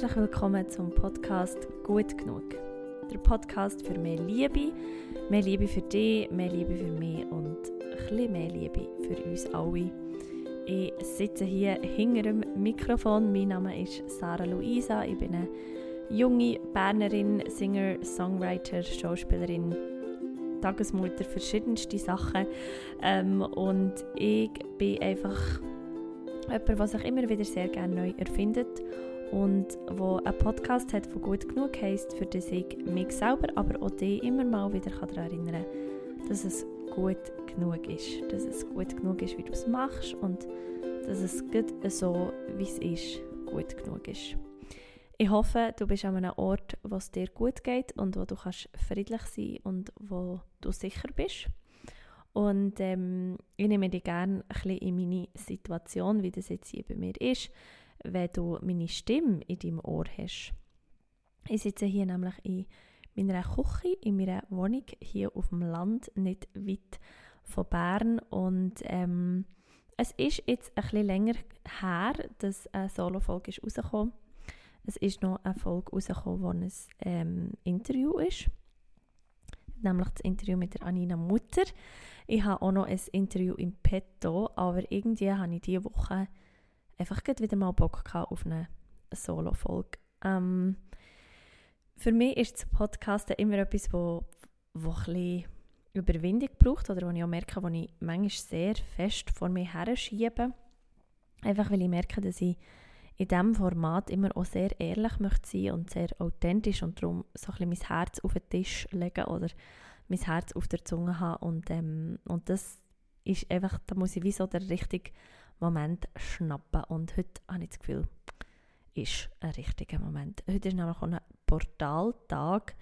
Herzlich willkommen zum Podcast Gut genug. Der Podcast für mehr Liebe, mehr Liebe für dich, mehr Liebe für mich und ein bisschen mehr Liebe für uns alle. Ich sitze hier hinter dem Mikrofon. Mein Name ist Sarah Luisa. Ich bin eine junge Bernerin, Singer, Songwriter, Schauspielerin, Tagesmutter, verschiedenste Sachen. Ähm, und ich bin einfach jemand, der sich immer wieder sehr gerne neu erfindet und wo einen Podcast hat, der gut genug heisst, für das ich mich selber, aber auch dich immer mal wieder daran erinnern kann, dass es gut genug ist. Dass es gut genug ist, wie du es machst und dass es gut so, wie es ist, gut genug ist. Ich hoffe, du bist an einem Ort, wo es dir gut geht und wo du kannst friedlich sein und wo du sicher bist. Und ähm, ich nehme dich gerne ein bisschen in meine Situation, wie das jetzt hier bei mir ist wenn du meine Stimme in deinem Ohr hast. Ich sitze hier nämlich in meiner Küche, in meiner Wohnung hier auf dem Land, nicht weit von Bern. Und ähm, es ist jetzt ein bisschen länger her, dass eine Solo-Folge rausgekommen Es ist noch eine Folge rausgekommen, wo ein ähm, Interview ist. Nämlich das Interview mit der Anina Mutter. Ich habe auch noch ein Interview im Petto, aber irgendwie habe ich diese Woche einfach wieder mal Bock auf eine Solo-Folge. Ähm, für mich ist das Podcasten immer etwas, wo, wo ein Überwindung braucht oder wo ich auch merke, wo ich manchmal sehr fest vor mir her schiebe. Einfach weil ich merke, dass ich in diesem Format immer auch sehr ehrlich möchte sein und sehr authentisch und darum so ein bisschen mein Herz auf den Tisch legen oder mein Herz auf der Zunge haben und, ähm, und das ist einfach, da muss ich wie so der richtige Moment schnappen. Und heute habe ich das Gefühl, ist ein richtiger Moment. Heute ist nämlich ein Portaltag.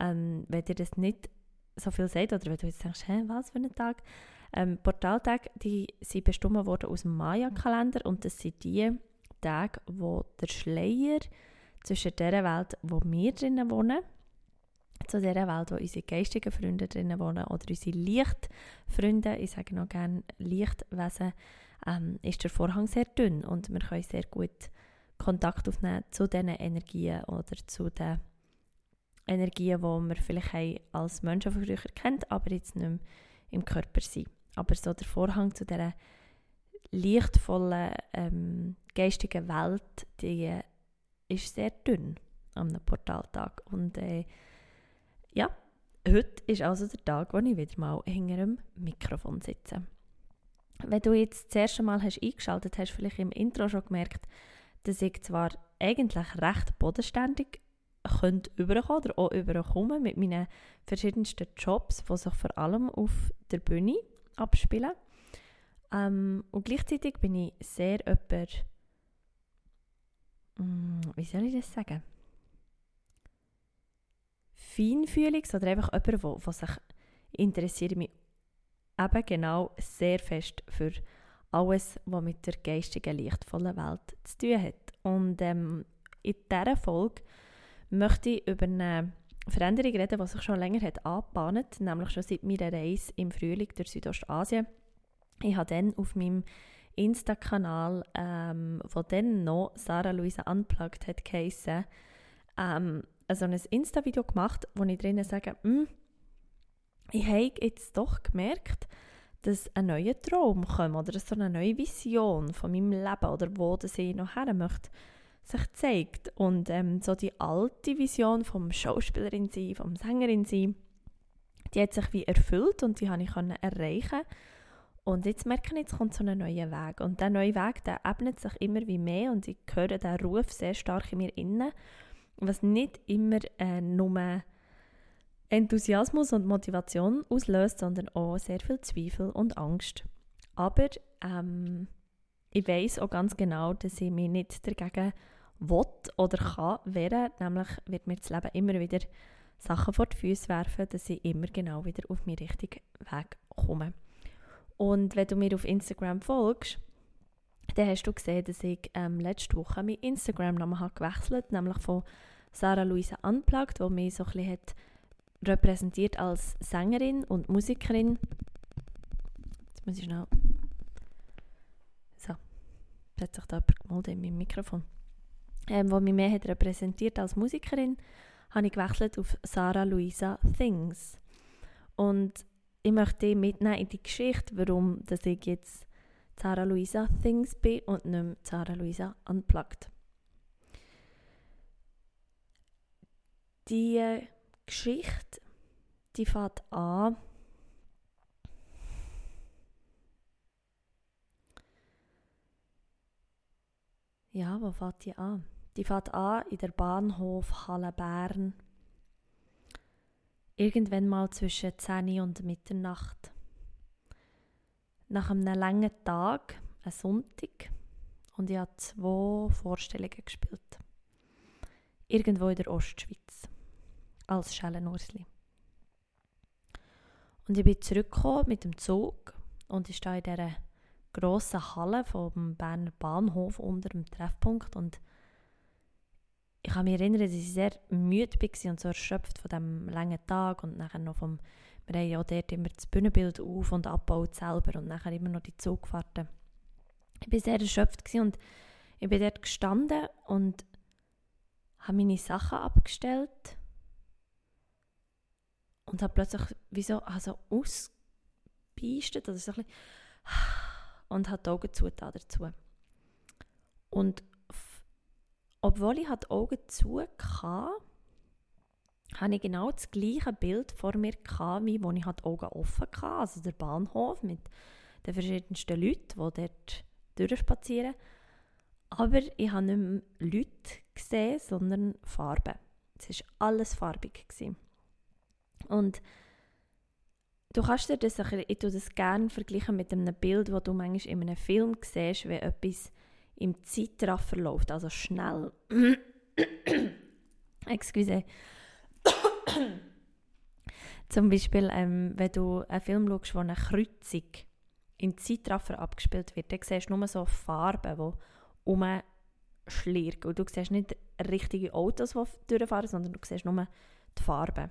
Ähm, wenn dir das nicht so viel sagt, oder wenn du jetzt denkst, Hä, was für ein Tag? Ähm, Portaltage, die sind bestimmt worden aus dem Maya-Kalender und das sind die Tage, wo der Schleier zwischen der Welt, wo wir drinnen wohnen, zu der Welt, wo unsere geistigen Freunde drinnen wohnen oder unsere Lichtfreunde, ich sage noch gerne Lichtwesen, ähm, ist der Vorhang sehr dünn und wir können sehr gut Kontakt aufnehmen zu diesen Energien oder zu den Energien, die wir vielleicht haben als Menschen von früher kennt, aber jetzt nicht mehr im Körper sind. Aber so der Vorhang zu dieser lichtvollen, ähm, geistigen Welt, die ist sehr dünn am Portaltag. Und äh, ja, heute ist also der Tag, wo ich wieder mal hinter dem Mikrofon sitze. Wenn du jetzt das erste Mal hast eingeschaltet hast, vielleicht im Intro schon gemerkt, dass ich zwar eigentlich recht bodenständig könnte überkommen oder auch überkommen mit meinen verschiedensten Jobs, die sich vor allem auf der Bühne abspielen. Ähm, und gleichzeitig bin ich sehr jemand, mm, wie soll ich das sagen? Feinfühliges oder einfach jemand, der sich interessiert mich eben genau sehr fest für alles, was mit der geistigen, lichtvollen Welt zu tun hat. Und ähm, in dieser Folge möchte ich über eine Veränderung reden, die sich schon länger hat angebahnt, nämlich schon seit meiner Reise im Frühling durch Südostasien. Ich habe dann auf meinem Insta-Kanal, ähm, wo dann noch Sarah Luisa Unplugged hat geheissen, ähm, also ein Insta-Video gemacht, wo ich drinnen sage, hm, ich habe jetzt doch gemerkt, dass ein neuer Traum kommt oder so eine neue Vision von meinem Leben oder wo das ich noch her möchte, sich zeigt. Und ähm, so die alte Vision vom Schauspielerin sein, vom Sängerin sein, die hat sich wie erfüllt und die habe ich erreichen und jetzt merke ich, jetzt kommt so ein neuer Weg. Und der neue Weg, der ebnet sich immer wie mehr und ich höre den Ruf sehr stark in mir inne, was nicht immer äh, nur Enthusiasmus und Motivation auslöst, sondern auch sehr viel Zweifel und Angst. Aber ähm, ich weiß auch ganz genau, dass ich mich nicht dagegen will oder kann wehren. Nämlich wird mir das Leben immer wieder Sachen vor die Füße werfen, dass ich immer genau wieder auf meinen richtigen Weg komme. Und wenn du mir auf Instagram folgst, dann hast du gesehen, dass ich ähm, letzte Woche meinen Instagram-Namen gewechselt habe, nämlich von Sarah Luisa Unplugged, wo mich so ein bisschen hat repräsentiert als Sängerin und Musikerin. Jetzt muss ich schnell. So, jetzt hat sich da jemand gemeldet in meinem Mikrofon. ähm, wo mich mehr hat repräsentiert als Musikerin, habe ich gewechselt auf Sarah Luisa Things. Und ich möchte dich mitnehmen in die Geschichte, warum dass ich jetzt Sarah Luisa Things bin und nicht mehr Sarah Luisa Unplugged. Die Geschichte, die fängt an Ja, wo fängt die an? Die fängt an in der Bahnhof Halle Bern. Irgendwann mal zwischen 10 und Mitternacht. Nach einem langen Tag, ein Sonntag, und ich habe zwei Vorstellungen gespielt. Irgendwo in der Ostschweiz. Als Schellenursli. Und ich bin zurückgekommen mit dem Zug und ich stehe in dieser grossen Halle vom Berner Bahnhof unter dem Treffpunkt und ich kann mich erinnern, dass ich sehr müde war und so erschöpft von diesem langen Tag und nachher noch vom, wir haben ja dort immer das Bühnenbild auf- und abgebaut selber und nachher immer noch die Zugfahrten. Ich war sehr erschöpft und ich bin dort gestanden und habe meine Sachen abgestellt und habe plötzlich wie so also ausgebeistet oder so ein bisschen und hat die Augen zugetan dazu. Und obwohl ich die Augen zu hatte, hatte ich genau das gleiche Bild vor mir, gehabt, wie als ich die Augen offen hatte. Also der Bahnhof mit den verschiedensten Leuten, die dort durchspazieren. Aber ich habe nicht mehr Leute gesehen, sondern Farben. Es war alles farbig. Gewesen. Und Du kannst dir das, ich tue das gerne vergleichen mit einem Bild, das du manchmal in einem Film siehst, wenn etwas im Zeitraffer läuft, also schnell. Excuse. Zum Beispiel, ähm, wenn du einen Film schaust, wo eine Kreuzung im Zeitraffer abgespielt wird, dann siehst du nur so Farben, die umschlirren. Und du siehst nicht richtige Autos, die durchfahren, sondern du siehst nur die Farben.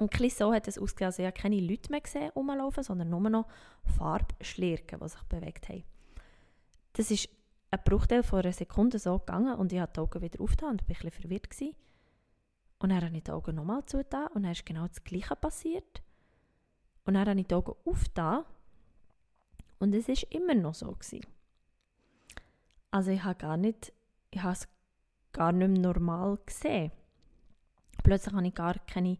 Und ein so hat es ausgesehen, also ich habe keine Leute mehr gesehen rumlaufen, sondern nur noch Farbschlirken, die sich bewegt haben. Das ist ein Bruchteil von einer Sekunde so gegangen und ich habe die Augen wieder aufgetan und war ein bisschen verwirrt. Gewesen. Und dann habe ich die Augen nochmal zugetan und dann ist genau das Gleiche passiert. Und dann habe ich die Augen aufgetan und es war immer noch so. Gewesen. Also ich habe gar nicht, ich habe es gar nicht mehr normal gesehen. Plötzlich habe ich gar keine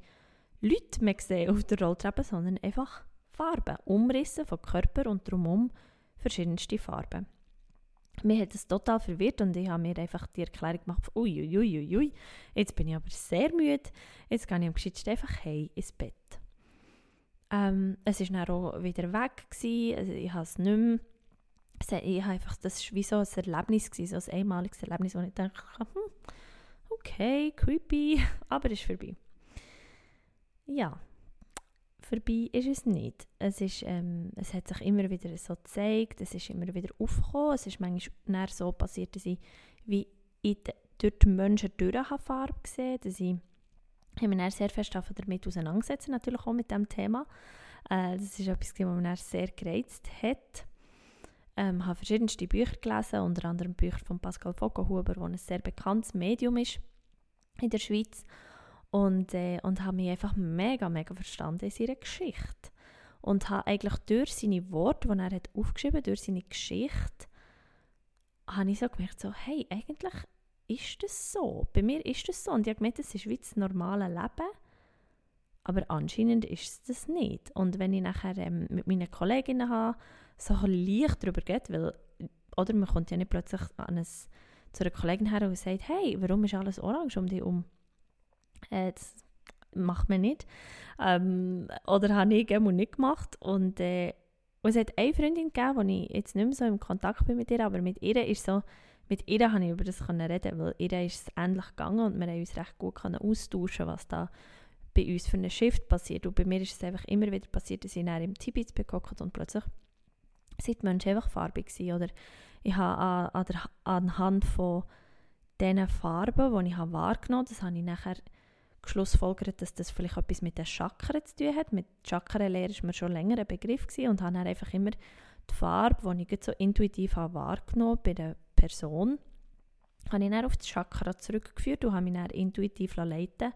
Leute mehr gesehen auf der Rolltreppe, sondern einfach Farben, Umrisse von Körper und drumherum verschiedenste Farben. Mir hat es total verwirrt und ich habe mir einfach die Erklärung gemacht, uiuiuiui, ui, ui, jetzt bin ich aber sehr müde, jetzt gehe ich am geschicktesten einfach hey ins Bett. Ähm, es war dann auch wieder weg, gewesen, also ich habe es nicht mehr, ich habe einfach, das war wie so ein Erlebnis, gewesen, so ein einmaliges Erlebnis, wo ich dachte, hm, okay, creepy, aber es ist vorbei. Ja, vorbei ist es nicht. Es, ist, ähm, es hat sich immer wieder so gezeigt, es ist immer wieder aufgekommen, es ist manchmal so passiert, dass ich wie de, durch die Menschen durch Farbe gesehen dass ich, ich mich dann sehr fest damit auseinandergesetzt natürlich auch mit diesem Thema. Äh, das ist etwas, was mich sehr gereizt hat. Ich ähm, habe verschiedenste Bücher gelesen, unter anderem Bücher von Pascal Vogelhuber, der ein sehr bekanntes Medium ist in der Schweiz und, äh, und habe mich einfach mega, mega verstanden in seiner Geschichte. Und habe eigentlich durch seine Worte, die er hat aufgeschrieben hat, durch seine Geschichte, habe ich so gemerkt, so, hey, eigentlich ist das so. Bei mir ist das so. Und ich habe gemerkt, das ist wie das normale Leben. Aber anscheinend ist es das nicht. Und wenn ich nachher ähm, mit meinen Kolleginnen habe, so leicht darüber geht, weil, oder man kommt ja nicht plötzlich an ein, zu einer Kollegin her und sagt, hey, warum ist alles orange um dich herum? Äh, das macht man nicht. Ähm, oder habe ich eben nicht gemacht. Und, äh, und es hat eine Freundin gegeben, wo ich jetzt nicht mehr so im Kontakt bin mit ihr, aber mit ihr ist so, mit ihr konnte ich über das reden, weil ihr ist es ähnlich gegangen und wir haben uns recht gut austauschen was da bei uns für einen Shift passiert. Und bei mir ist es einfach immer wieder passiert, dass ich dann im Tibet bekommen und plötzlich sind die Menschen einfach farbig waren. Oder ich habe an, an der, anhand von diesen Farben, die ich habe wahrgenommen habe, das habe ich nachher geschlussfolgert, dass das vielleicht etwas mit den Chakren zu tun hat. Mit Chakrenlehre war mir schon länger ein Begriff gewesen und habe dann einfach immer die Farbe, die ich so intuitiv habe wahrgenommen bei der Person, habe ich dann auf das Chakra zurückgeführt und habe mich dann intuitiv leiten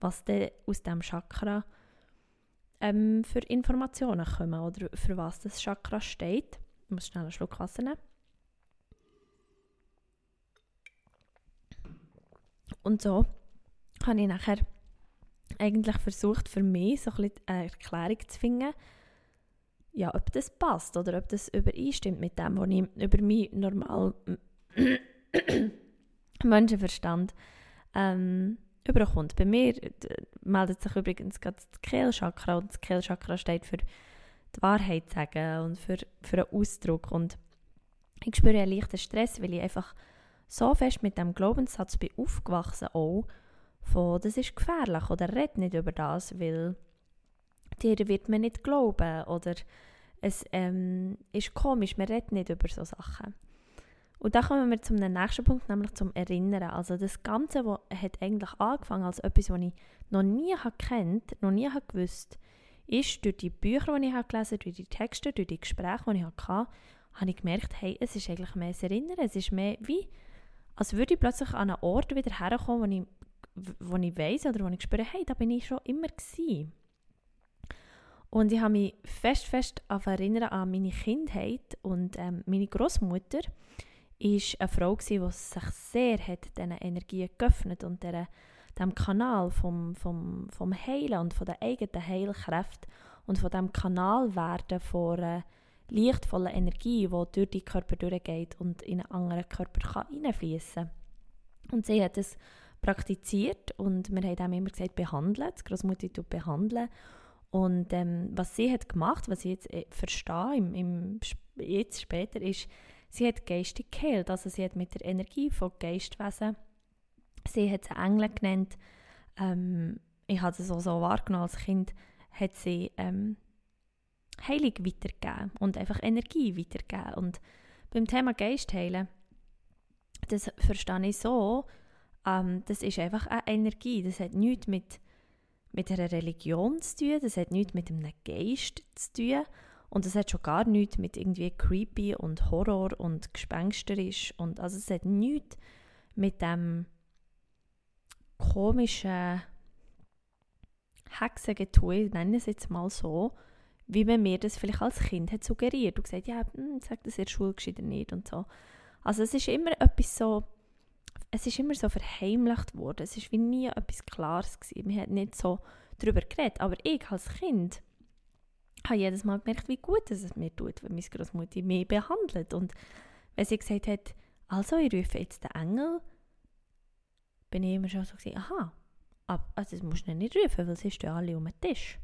was dann aus diesem Chakra ähm, für Informationen kommen oder für was das Chakra steht. Ich muss schnell einen Schluck Wasser nehmen. Und so habe ich nachher eigentlich versucht, für mich so ein eine Erklärung zu finden, ja, ob das passt oder ob das übereinstimmt mit dem, was ich über mich normal Menschenverstand ähm, überkommt. Bei mir meldet sich übrigens gerade das Kehlchakra und das Kehlchakra steht für die Wahrheit sagen und für, für einen Ausdruck und ich spüre einen leichten Stress, weil ich einfach so fest mit dem Glaubenssatz bin aufgewachsen auch, von das ist gefährlich oder red nicht über das, weil dir wird man nicht glauben oder es ähm, ist komisch, man redet nicht über so Sachen. Und da kommen wir zum nächsten Punkt, nämlich zum Erinnern. Also das Ganze, was hat eigentlich angefangen als etwas, was ich noch nie kennt, noch nie gewusst, ist durch die Bücher, die ich habe gelesen durch die Texte, durch die Gespräche, die ich hatte, habe ich gemerkt, hey, es ist eigentlich mehr das Erinnern. Es ist mehr wie, als würde ich plötzlich an einen Ort wieder herkommen, wo ich, wo ich weiss oder wo ich spüre, hey, da bin ich schon immer gewesen. Und ich habe mich fest, fest erinnern an meine Kindheit und ähm, meine Großmutter ist eine Frau, die sich sehr hat diesen Energien geöffnet und der, dem Kanal vom, vom, vom Heilen und von der eigenen Heilkraft und von dem Kanal werden von einer lichtvollen Energie, die durch die Körper durchgeht und in einen anderen Körper hineinfließen kann. Und sie hat es praktiziert und wir haben immer gesagt, behandeln, die Großmutter tut behandeln. Und ähm, was sie hat gemacht, was ich jetzt äh, verstehe, im, im, jetzt später, ist, Sie hat geistig geheilt, also sie hat mit der Energie von Geistwesen, sie hat sie Engel genannt, ähm, ich habe es auch so wahrgenommen als Kind, hat sie ähm, Heilung weitergegeben und einfach Energie weitergegeben. Und beim Thema Geistheilen, das verstehe ich so, ähm, das ist einfach eine Energie, das hat nichts mit, mit einer Religion zu tun, das hat nichts mit einem Geist zu tun, und es hat schon gar nichts mit irgendwie creepy und Horror und gespensterisch und also es hat nichts mit dem komischen Hexengetue, ich nenne es jetzt mal so, wie man mir das vielleicht als Kind hat suggeriert und gesagt, ja, hm, sag das in der Schule oder nicht und so. Also es ist immer etwas so, es ist immer so verheimlicht worden, es ist wie nie etwas Klares gewesen, man hat nicht so darüber geredet, aber ich als Kind habe jedes Mal gemerkt, wie gut es mir tut, wenn meine Großmutter mich behandelt. Und wenn sie gesagt hat, also ich rufe jetzt den Engel, bin ich immer schon so gesagt, aha, aber, also das musst du nicht rufen, weil sie stehen alle um den Tisch.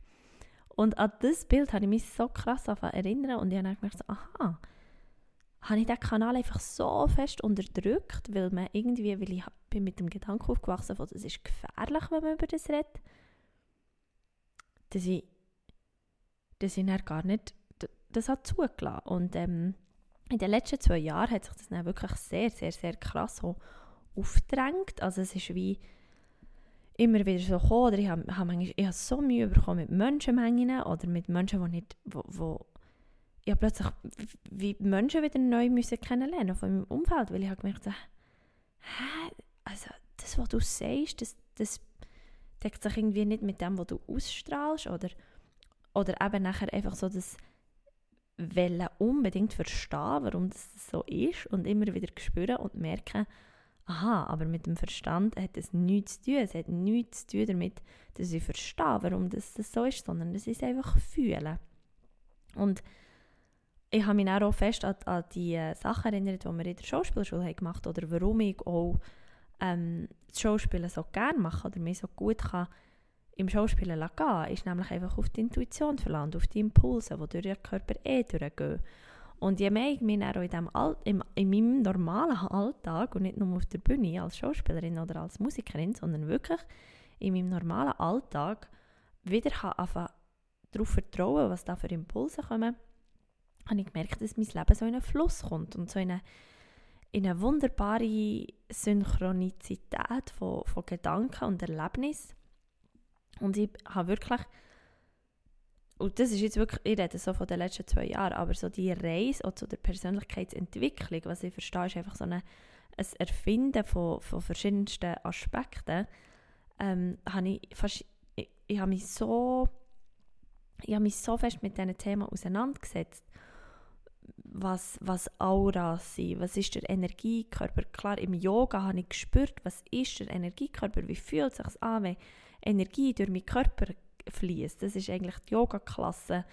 Und an das Bild habe ich mich so krass erinnert und ich habe dann gemerkt, aha, habe ich diesen Kanal einfach so fest unterdrückt, weil man irgendwie, weil ich bin mit dem Gedanken aufgewachsen bin, es ist gefährlich, wenn man über das redet, dass ich dass ich dann gar nicht das hat zugelassen. Und ähm, in den letzten zwei Jahren hat sich das dann wirklich sehr, sehr, sehr krass so aufgedrängt. Also es ist wie immer wieder so gekommen, oder ich habe, habe manchmal, ich habe so Mühe bekommen mit Menschenmengen oder mit Menschen, die nicht, wo, wo habe plötzlich wie Menschen wieder neu müssen kennenlernen von meinem Umfeld, weil ich habe gemerkt, hä, also das, was du sagst, das, das deckt sich irgendwie nicht mit dem, was du ausstrahlst oder oder eben nachher einfach so das Welle unbedingt verstehen, warum das so ist und immer wieder spüren und merken, aha, aber mit dem Verstand hat es nichts zu tun. Es hat nichts zu tun damit, dass ich verstehe, warum das, so ist, sondern das ist einfach fühlen. Und ich habe mich auch fest an, an die äh, Sachen erinnert, die wir in der Schauspielschule haben gemacht haben, oder warum ich auch ähm, das Schauspielen so gerne mache oder mich so gut kann im Schauspielen gehen ist nämlich einfach auf die Intuition verlangt, auf die Impulse, die durch den Körper eh durchgehen. Und je mehr ich mich auch in, dem All im, in meinem normalen Alltag und nicht nur auf der Bühne als Schauspielerin oder als Musikerin, sondern wirklich in meinem normalen Alltag wieder darauf vertrauen, was da für Impulse kommen, habe ich gemerkt, dass mein Leben so in einen Fluss kommt und so in eine, in eine wunderbare Synchronizität von, von Gedanken und Erlebnissen und ich habe wirklich, und das ist jetzt wirklich, ich rede so von den letzten zwei Jahren, aber so die Reise auch zu der Persönlichkeitsentwicklung, was ich verstehe, ist einfach so eine, ein Erfinden von, von verschiedensten Aspekten, ähm, habe ich fast, ich, ich habe mich so, ich habe mich so fest mit diesen Themen auseinandergesetzt, was, was Auras sind, was ist der Energiekörper. Klar, im Yoga habe ich gespürt, was ist der Energiekörper, wie fühlt es sich an, wenn Energie durch meinen Körper fließt. Das ist eigentlich die Yoga-Klasse.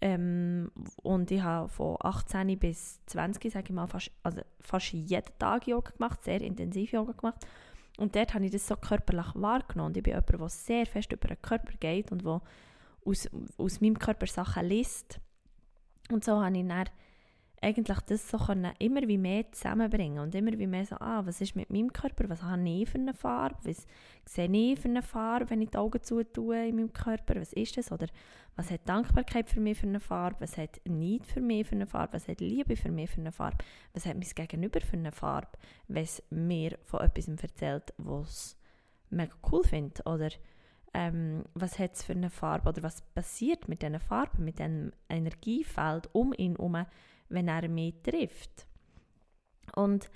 Ähm, und ich habe von 18 bis 20, sage ich mal, fast, also fast jeden Tag Yoga gemacht, sehr intensiv Yoga gemacht. Und dort habe ich das so körperlich wahrgenommen. Ich bin jemand, der sehr fest über den Körper geht und der aus, aus meinem Körper Sachen liest. Und so habe ich dann eigentlich das so können, immer wie mehr zusammenbringen und immer wie mehr so, ah, was ist mit meinem Körper, was habe ich für eine Farbe, was sehe ich für eine Farbe, wenn ich die Augen zutue in meinem Körper, was ist das, oder was hat Dankbarkeit für mich für eine Farbe, was hat Neid für mich für eine Farbe, was hat Liebe für mich für eine Farbe, was hat mein Gegenüber für eine Farbe, wenn es mir von etwas erzählt, was mega cool findet, oder ähm, was hat es für eine Farbe, oder was passiert mit diesen Farben, mit diesem Energiefeld um ihn herum, wenn er mich trifft. Und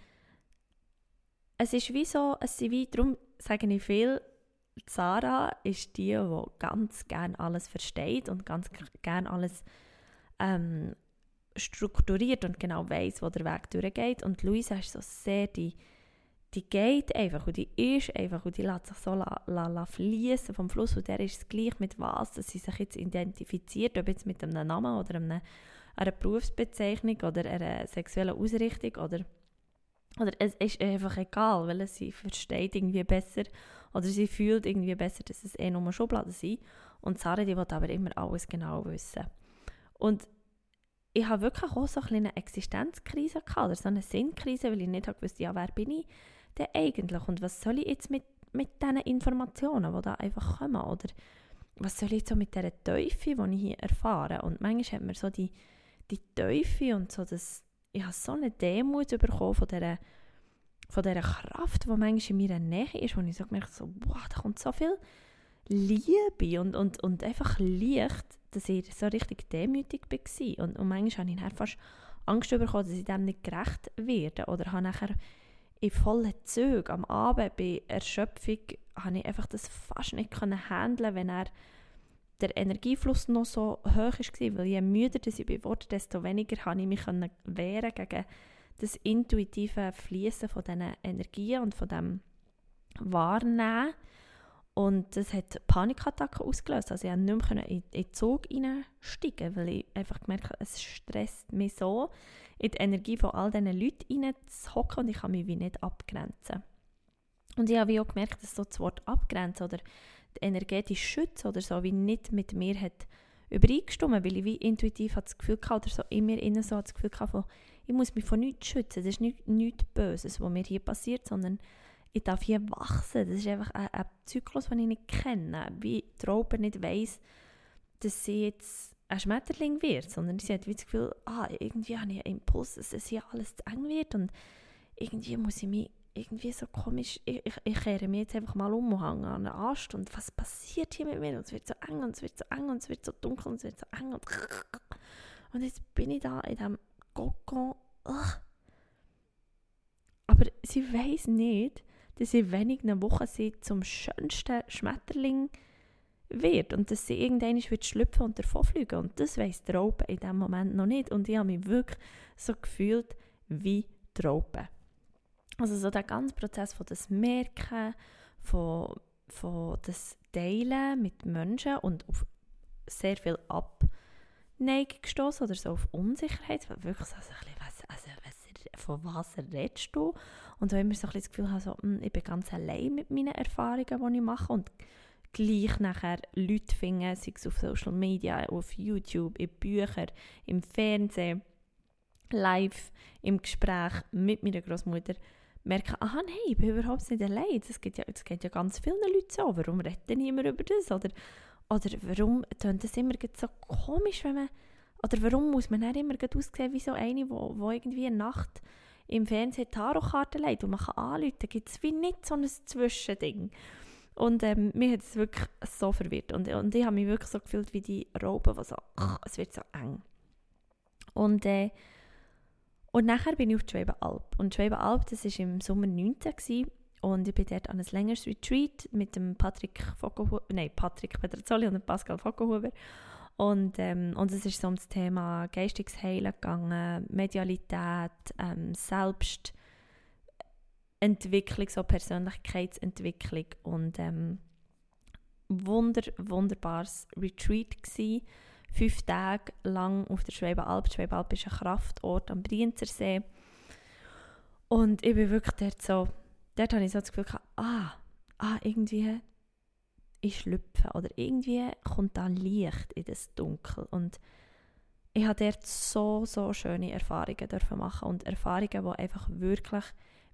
es ist wie so, es sind wie, darum sage ich viel, Sarah ist die, die ganz gerne alles versteht und ganz gerne alles ähm, strukturiert und genau weiß, wo der Weg durchgeht. Und Luisa ist so sehr die, die geht einfach und die ist einfach und die lässt sich so la, la, la fließen vom Fluss und der ist es gleich mit was, dass sie sich jetzt identifiziert, ob jetzt mit einem Namen oder einem einer Berufsbezeichnung oder einer sexuellen Ausrichtung oder, oder es ist einfach egal, weil sie versteht irgendwie besser oder sie fühlt irgendwie besser, dass es eh nur Schubladen sind. Und Sarah, die will aber immer alles genau wissen. Und ich habe wirklich auch so eine Existenzkrise gehabt, oder so eine Sinnkrise, weil ich nicht gewusst ja, wer bin ich denn eigentlich und was soll ich jetzt mit, mit diesen Informationen, die da einfach kommen, oder was soll ich jetzt so mit dieser Teufel, die ich hier erfahre? Und manchmal hat man so die, die Teufel und so das, ich habe so eine Demut bekommen von dieser, von dieser Kraft, die manchmal in meiner Nähe ist, wo ich so gemerkt so, wow, da kommt so viel Liebe und, und, und einfach Licht, dass ich so richtig demütig war. Und, und manchmal habe ich fast Angst bekommen, dass ich dem nicht gerecht werde. Oder habe nachher in vollen Zügen am Abend bei Erschöpfung, habe ich einfach das fast nicht handeln wenn er der Energiefluss noch so hoch war, weil je müder ich wurde, desto weniger konnte ich mich wehren gegen das intuitive Fließen von diesen Energien und von dem Wahrnehmen. Und das hat Panikattacken ausgelöst. Also ich konnte nicht mehr in, den Zug einsteigen, weil ich einfach gemerkt habe, es stresst mich so, in die Energie von all diesen Leuten reinzuhocken und ich kann mich wie nicht abgrenzen. Und ich habe auch gemerkt, dass so das Wort abgrenzen oder energetisch schützen oder so, wie nicht mit mir hat übereingestimmt, weil ich wie intuitiv das Gefühl hatte, oder so in mir innen so das Gefühl hatte, ich muss mich von nichts schützen, das ist nicht, nichts Böses, was mir hier passiert, sondern ich darf hier wachsen, das ist einfach ein, ein Zyklus, den ich nicht kenne, wie die Raupe nicht weiss, dass sie jetzt ein Schmetterling wird, sondern sie hat wie das Gefühl, ah, irgendwie habe ich einen Impuls, dass es hier alles zu eng wird und irgendwie muss ich mich irgendwie so komisch, ich, ich, ich kehre mich jetzt einfach mal um und hänge an den Ast und was passiert hier mit mir? Und es wird so eng und es wird so eng und es wird so dunkel und es wird so eng und und jetzt bin ich da in diesem Kokon. Aber sie weiß nicht, dass in wenigen Wochen sie zum schönsten Schmetterling wird und dass sie irgendwann wird schlüpfen und davonfliegen. Und das weiß Raupe in diesem Moment noch nicht. Und ich habe mich wirklich so gefühlt wie Raupe. Also so der ganze Prozess von das Merken, von, von das Teilen mit Menschen und auf sehr viel Abneigung gestoßen oder so auf Unsicherheit, wirklich so ein bisschen, was, also, was, von was redest du? Und so immer so ein das Gefühl habe, hm, ich bin ganz allein mit meinen Erfahrungen, die ich mache und gleich nachher Leute finden, sei es auf Social Media, auf YouTube, in Büchern, im Fernsehen, live, im Gespräch mit meiner Großmutter, merken, aha, nein, ich bin überhaupt nicht allein. Das geht ja, geht ja ganz vielen Leuten so. Warum redet niemand über das? Oder, oder warum tönt das immer so komisch, wenn man... Oder warum muss man nicht immer aussehen wie so eine, wo, wo irgendwie eine Nacht im Fernsehen Tarotkarten legt und man kann anrufen, gibt es wie nicht so ein Zwischending. Und ähm, mir hat es wirklich so verwirrt. Und, und ich habe mich wirklich so gefühlt wie die Raupe, die so, es wird so eng. Und, äh, Und nachher bin ich auf die Schwabenalb. Und die Schwabenalb, das war im Sommer 19 gewesen. und ich bin dort an ein längeres Retreat mit dem Patrick Fokohuber, nein, Patrick Petrazzoli und dem Pascal Fokohuber. Und, ähm, und es ist so um das Thema geistiges Heilen gegangen, Medialität, ähm, Selbstentwicklung, so Persönlichkeitsentwicklung und ähm, wunder, wunderbares Retreat gewesen. Fünf Tage lang auf der Schwabenalb. Die Schwabenalb ist ein Kraftort am Brienzersee. Und ich bin wirklich dort so, dort habe ich so das Gefühl gehabt, ah, ah, irgendwie ich schlüpfe oder irgendwie kommt da Licht in das Dunkel und ich habe dort so, so schöne Erfahrungen dürfen machen und Erfahrungen, die einfach wirklich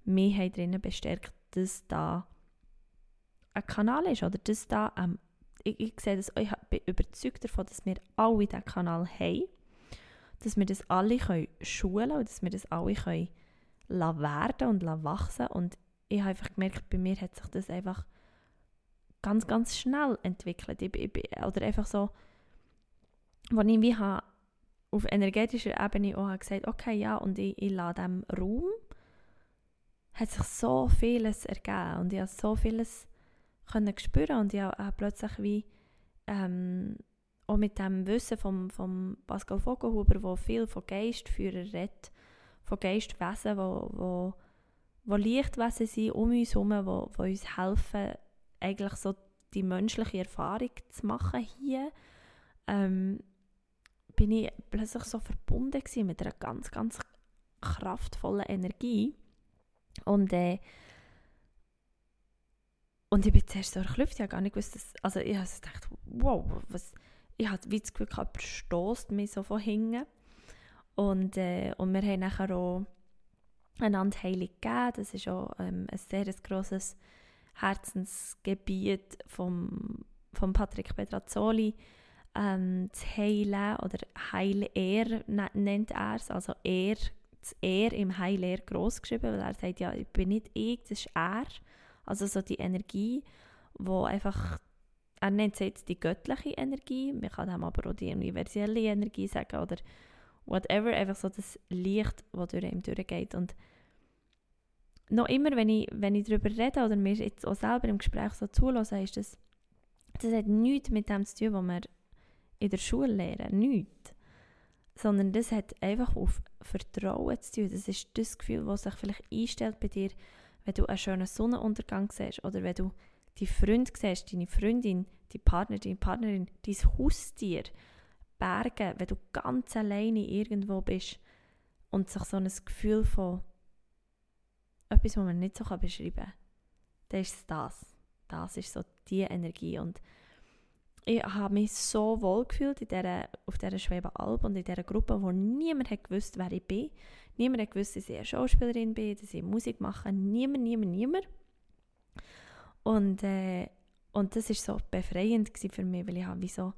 mich drinnen bestärkt, dass da ein Kanal ist oder dass da, ähm, ich, ich sehe das, ich bin überzeugt davon, dass wir alle diesen Kanal haben, dass wir das alle können schulen und dass wir das alle können werden und wachsen und ich habe einfach gemerkt, bei mir hat sich das einfach ganz, ganz schnell entwickelt. Ich, ich, oder einfach so, wo ich wie auf energetischer Ebene auch gesagt okay, ja, und ich, ich lasse diesem Raum, hat sich so vieles ergeben und ich habe so vieles können spüren und ich habe plötzlich wie ähm, auch mit dem Wissen von vom Pascal Vogelhuber, der viel von Geistführer redet, von Geistwesen, wo, wo, wo Lichtwesen sind um uns herum, wo, wo uns helfen, eigentlich so die menschliche Erfahrung zu machen hier, ähm, bin ich plötzlich so verbunden mit einer ganz, ganz kraftvollen Energie. Und, äh, und ich bin zuerst so erklüpft, ich habe gar nicht gewusst, dass, also ich habe gedacht, wow, was, ich hatte wie das Gefühl, jemand stößt mich so von hinten. Und, äh, und wir haben nachher auch einander Heilung gegeben, das ist auch ähm, ein sehr grosses Herzensgebiet vom, vom Patrick Petrazzoli ähm, zu heilen oder Heil er nennt er es, also er, das er im Heil er groß geschrieben, weil er sagt, ja, ich bin nicht ich, das ist er, also so die Energie, wo einfach, er nennt es jetzt die göttliche Energie, man kann dem aber auch die universelle Energie sagen oder whatever, einfach so das Licht, das durch ihm durchgeht. Und noch immer, wenn ich, wenn ich darüber rede oder mir jetzt auch selber im Gespräch so zulasse, ist das, das hat nichts mit dem zu tun, was wir in der Schule lernen, nichts. Sondern das hat einfach auf Vertrauen zu tun. Das ist das Gefühl, das sich vielleicht einstellt bei dir, wenn du einen schönen Sonnenuntergang siehst oder wenn du die Freund siehst, deine Freundin, die Partner, deine Partnerin, dein Haustier, Berge, wenn du ganz alleine irgendwo bist und sich so ein Gefühl von etwas, was man nicht so beschreiben kann, dann ist es das. Das ist so die Energie. Und ich habe mich so wohl gefühlt in dieser, auf dieser Schwebenalb und in dieser Gruppe, wo niemand hat gewusst, wer ich bin. Niemand hat gewusst, dass ich eine Schauspielerin bin, dass ich Musik mache. Niemand, niemand, niemand. Und, äh, und das war so befreiend für mich, weil ich wie so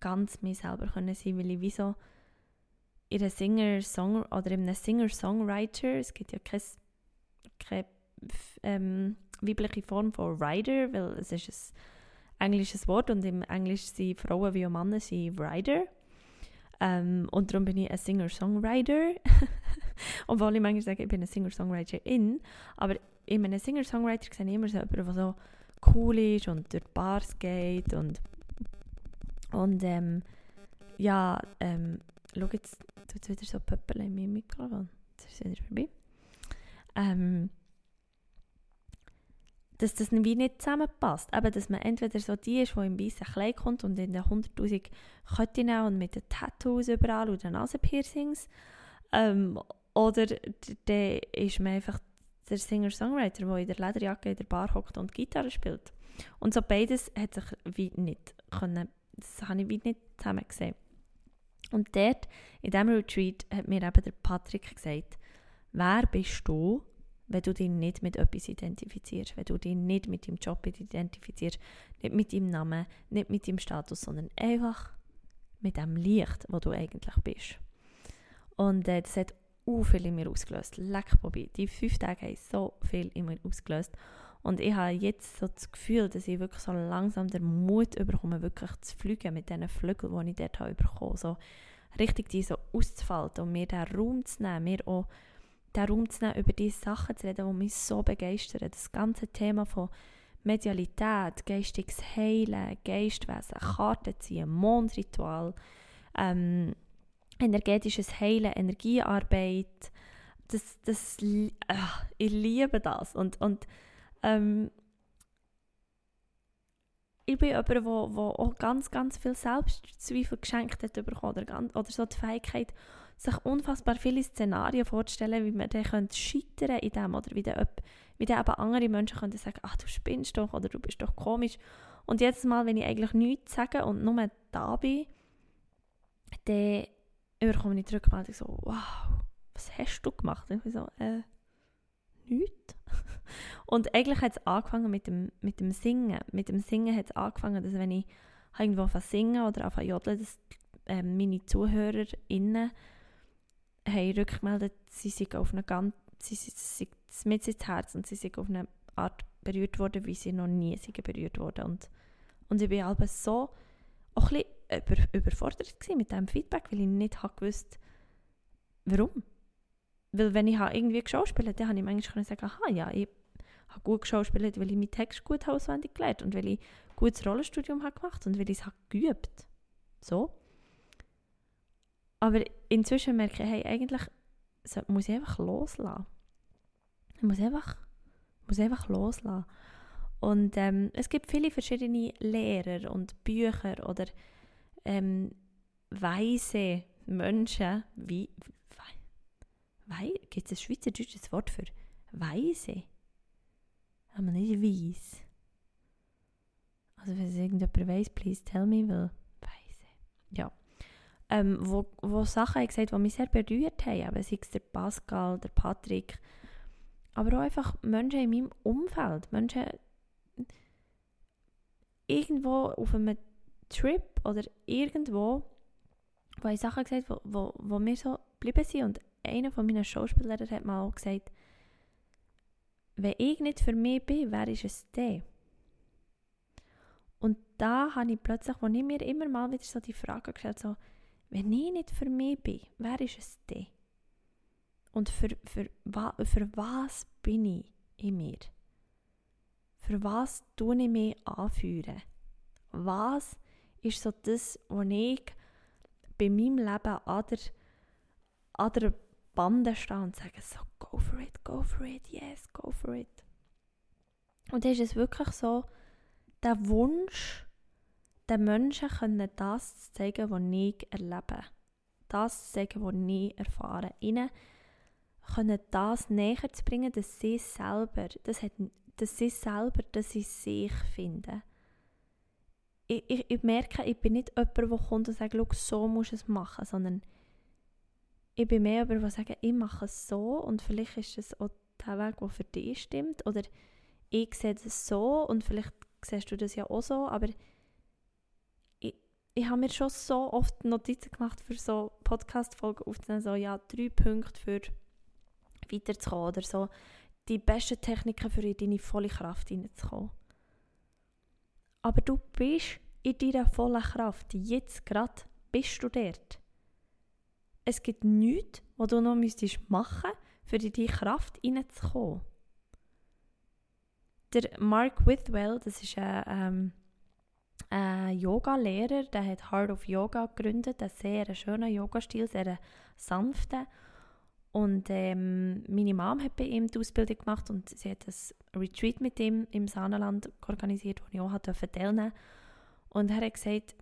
ganz mich selber können sein weil ich wie so in einem Singer-Song oder in einem Singer-Songwriter, es gibt ja kein keine ähm, weibliche Form von Rider, weil es ist ein englisches Wort und im Englisch sind Frauen wie Männer sind Rider. Ähm, und darum bin ich ein Singer-Songwriter. Obwohl ich manchmal sage, ich bin ein Singer-Songwriterin. Aber in einem Singer-Songwriter sehe ich immer so jemanden, der so cool ist und durch Bars geht und und ähm, ja, ähm, schau jetzt, tut wieder so Pöppel in meinem Mikrofon. Das ist wieder vorbei ähm, dass das wie nicht zusammenpasst. Aber dass man entweder so die ist, die im weißen Kleid kommt und in den 100'000 Ketten und mit den Tattoos überall oder Nasenpiercings, ähm, oder der ist man einfach der Singer-Songwriter, der in der Lederjacke in der Bar hockt und Gitarre spielt. Und so beides hat sich wie nicht können, das habe ich wie nicht zusammen gesehen. Und dort, in diesem Retreat, hat mir eben der Patrick gesagt, Wer bist du, wenn du dich nicht mit etwas identifizierst, wenn du dich nicht mit deinem Job identifizierst, nicht mit deinem Namen, nicht mit deinem Status, sondern einfach mit dem Licht, wo du eigentlich bist. Und äh, das hat so viel in mir ausgelöst. Leck, Bobby. Die fünf Tage haben so viel in mir ausgelöst. Und ich habe jetzt so das Gefühl, dass ich wirklich so langsam den Mut bekomme, wirklich zu fliegen mit diesen Flügeln, die ich dort habe bekommen. So richtig die so auszufalten und mir den Raum zu nehmen, mir auch den Raum zu nehmen, über diese Sachen zu reden, die mich so begeistern. Das ganze Thema von Medialität, geistiges Heilen, Geistwesen, Karten ziehen, Mondritual, ähm, energetisches Heilen, Energiearbeit, das, das, ach, ich liebe das. Und, und ähm, ich bin jemand, der auch ganz, ganz viel Selbstzweifel geschenkt hat oder, oder so die Fähigkeit, sich unfassbar viele Szenarien vorzustellen, wie man dann könnte scheitern in dem oder wie dann, wie dann eben andere Menschen könnten sagen, ach du spinnst doch oder du bist doch komisch. Und jedes Mal, wenn ich eigentlich nichts sage und nur da bin, dann überkomme ich die Rückmeldung so, wow, was hast du gemacht? Und ich bin so, äh, nichts. Und eigentlich hat es angefangen mit dem, mit dem Singen. Mit dem Singen hat es angefangen, dass wenn ich irgendwo anfange singen oder anfange jodeln, dass äh, meine ZuhörerInnen haben rückgemeldet, sie sind auf eine ganz, sie sind mit ins Herz und sie sind auf eine Art berührt worden, wie sie noch nie sind berührt wurden. Und, und ich war aber so auch ein bisschen über, überfordert mit diesem Feedback, weil ich nicht gewusst warum. Weil wenn ich irgendwie geschauspielt habe, dann habe ich manchmal sagen, aha, ja, ich habe gut geschauspielt, weil ich meinen Text gut auswendig gelernt und weil ich ein gutes Rollenstudium habe gemacht und weil ich es habe geübt. So. Aber inzwischen merke ich, hey, eigentlich muss ich einfach loslassen. Ich muss einfach, muss einfach loslassen. Und ähm, es gibt viele verschiedene Lehrer und Bücher oder ähm, weise Menschen, wie, Wei Gibt es ein schweizerdeutsches Wort für weise? Aber nicht weiss. Also wenn es irgendjemand weiss, please tell me, weil weise. Ja. Ähm, wo, wo Sachen gesagt die mich sehr berührt haben, aber sei es der Pascal, der Patrick, aber auch einfach Menschen in meinem Umfeld, Menschen irgendwo auf einem Trip oder irgendwo, wo ich Sachen gesagt wo, wo, wo mir so geblieben sind und einer von meinen Schauspielern hat mal auch gesagt, wenn ich nicht für mich bin, wer ist es denn? Und da habe ich plötzlich, wo ich mir immer mal wieder so die Frage gestellt so, wenn ich nicht für mich bin, wer ist es denn? Und für, für, für was bin ich in mir? Für was tue ich mich anführen? Was ist so das, was ich bei meinem Leben an der, an der Bande stehen und sagen so, go for it, go for it, yes, go for it. Und dann ist es wirklich so, der Wunsch, den Menschen können das zeigen, was ich erlebe. Das zeigen, was ich erfahre. Ihnen können das näher zu bringen, dass sie selber, das hat, dass sie selber, dass sie sich finden. Ich, ich, ich merke, ich bin nicht jemand, der kommt und sagt, so musst du es machen, sondern ich bin mehr über, die sagen, ich mache es so und vielleicht ist es auch der Weg, der für dich stimmt. Oder ich sehe das so und vielleicht siehst du das ja auch so, aber ich, ich habe mir schon so oft Notizen gemacht für so Podcast-Folgen aufzunehmen, so ja, drei Punkte für weiterzukommen oder so die besten Techniken für in deine volle Kraft hineinzukommen. Aber du bist in deiner vollen Kraft. Jetzt gerade bist du dort es gibt nichts, was du noch müsstest machen für in die Kraft hineinzukommen. Der Mark Withwell, das ist ein, ähm, ein Yoga-Lehrer, der hat Heart of Yoga gegründet, einen sehr schönen Yoga-Stil, sehr sanften. Und ähm, meine Mom hat bei ihm die Ausbildung gemacht und sie hat ein Retreat mit ihm im Saarland organisiert, wo ich auch teilnehmen durfte. Und er hat gesagt,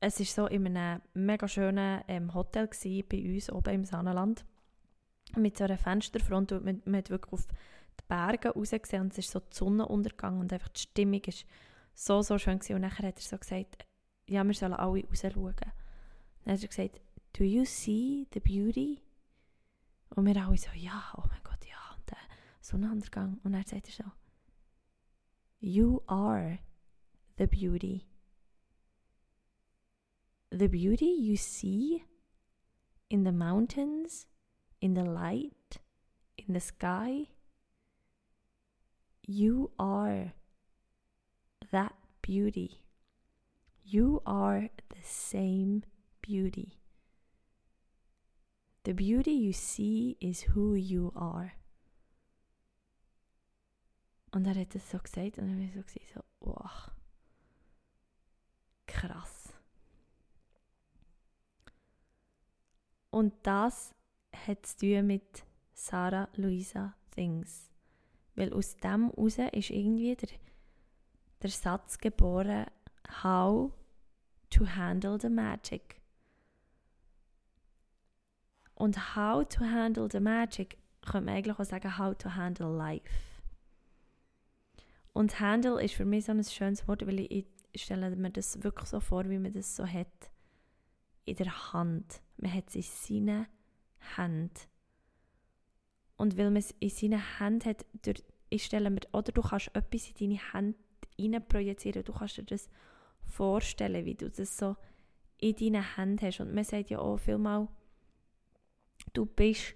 es war so in einem mega schönen ähm, Hotel bei uns oben im Saarland. Mit so einer Fensterfront und man, man hat wirklich auf die Berge rausgesehen und es ist so die Sonnenuntergang und einfach die Stimmung ist so, so schön gewesen. Und nachher hat er so gesagt, ja, wir sollen alle raus schauen. Dann hat er gesagt, do you see the beauty? Und wir alle so, ja, oh mein Gott, ja. Und der Sonnenuntergang. Und dann sagt er so, you are the beauty the beauty you see in the mountains, in the light, in the sky, you are that beauty. You are the same beauty. The beauty you see is who you are. Und er das so gesagt und dann war ich so, so wow, krass. Und das hat zu tun mit Sarah Luisa Things. Weil aus dem heraus ist irgendwie der, der Satz geboren, How to handle the magic. Und How to handle the magic könnte man eigentlich auch sagen, How to handle life. Und Handle ist für mich so ein schönes Wort, weil ich, ich stelle mir das wirklich so vor, wie man das so hat in der Hand. Man hat es in seinen Händen. Und weil man es in seinen Händen hat, durch, ich stelle mir, oder du kannst etwas in deine Hände hinein projizieren, du kannst dir das vorstellen, wie du das so in deinen Händen hast. Und man sagt ja auch vielmal, du bist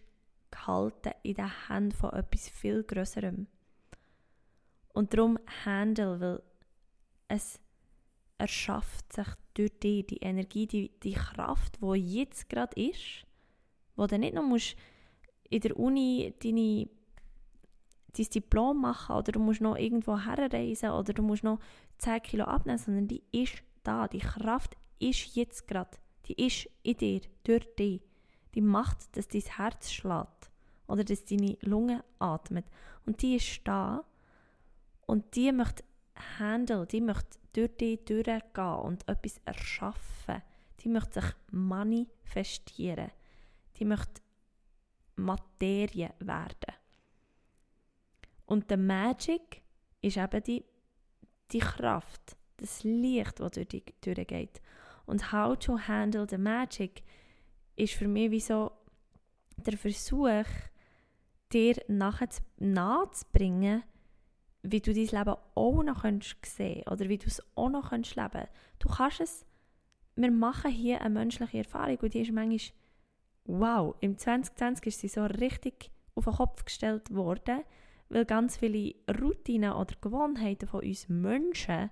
gehalten in den Händen von etwas viel Größerem. Und darum Handle, weil es erschafft sich durch dich die Energie, die, die Kraft, die jetzt gerade ist, wo du nicht noch in der Uni deine, dein Diplom machen oder du musst noch irgendwo herreisen oder du musst noch 10 Kilo abnehmen, sondern die ist da, die Kraft ist jetzt gerade, die ist in dir, durch dich. Die macht, dass dein Herz schlägt oder dass deine Lunge atmet. Und die ist da und die möchte handeln, die möchte durch dich durchgehen und etwas erschaffen. Die möchte sich manifestieren. Die möchte Materie werden. Und der Magic ist eben die, die Kraft, das Licht, das durch dich durchgeht. Und How to Handle the Magic ist für mich wie so der Versuch, dir nachher nahezubringen, wie du dein Leben auch noch sehen kannst oder wie du es auch noch leben kannst. Du kannst es, wir machen hier eine menschliche Erfahrung und die ist manchmal, wow, im 2020 ist sie so richtig auf den Kopf gestellt worden, weil ganz viele Routinen oder Gewohnheiten von uns Menschen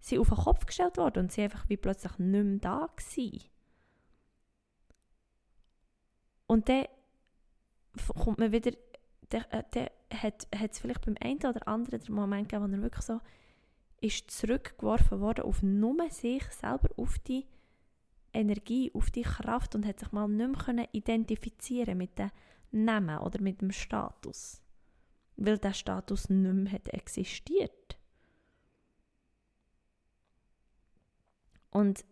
sind auf den Kopf gestellt worden und sie einfach wie plötzlich nicht mehr da gewesen. Und dann kommt man wieder dann, äh, dann hat es vielleicht beim einen oder anderen den Moment gegeben, wo er wirklich so ist zurückgeworfen worden auf nur sich selber, auf die Energie, auf die Kraft und hat sich mal nicht mehr können identifizieren mit dem Namen oder mit dem Status. Weil der Status nicht mehr hat existiert. Und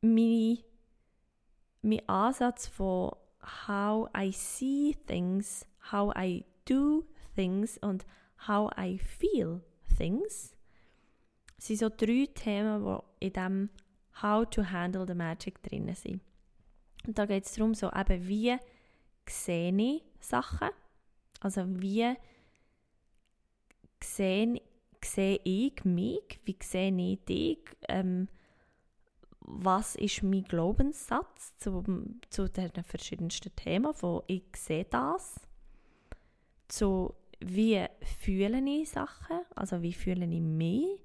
mein, mein Ansatz von how I see things, how I do things und how I feel things. Das sind so drei Themen, die in dem How to Handle the Magic drin sind. Und da geht es darum, so eben, wie sehe ich Sachen? Also wie sehe, sehe ich mich? Wie sehe ich dich? Ähm, was ist mein Glaubenssatz zu, zu den verschiedensten Themen, wo ich sehe das, zu wie fühle ich Sachen, also wie fühle ich mich,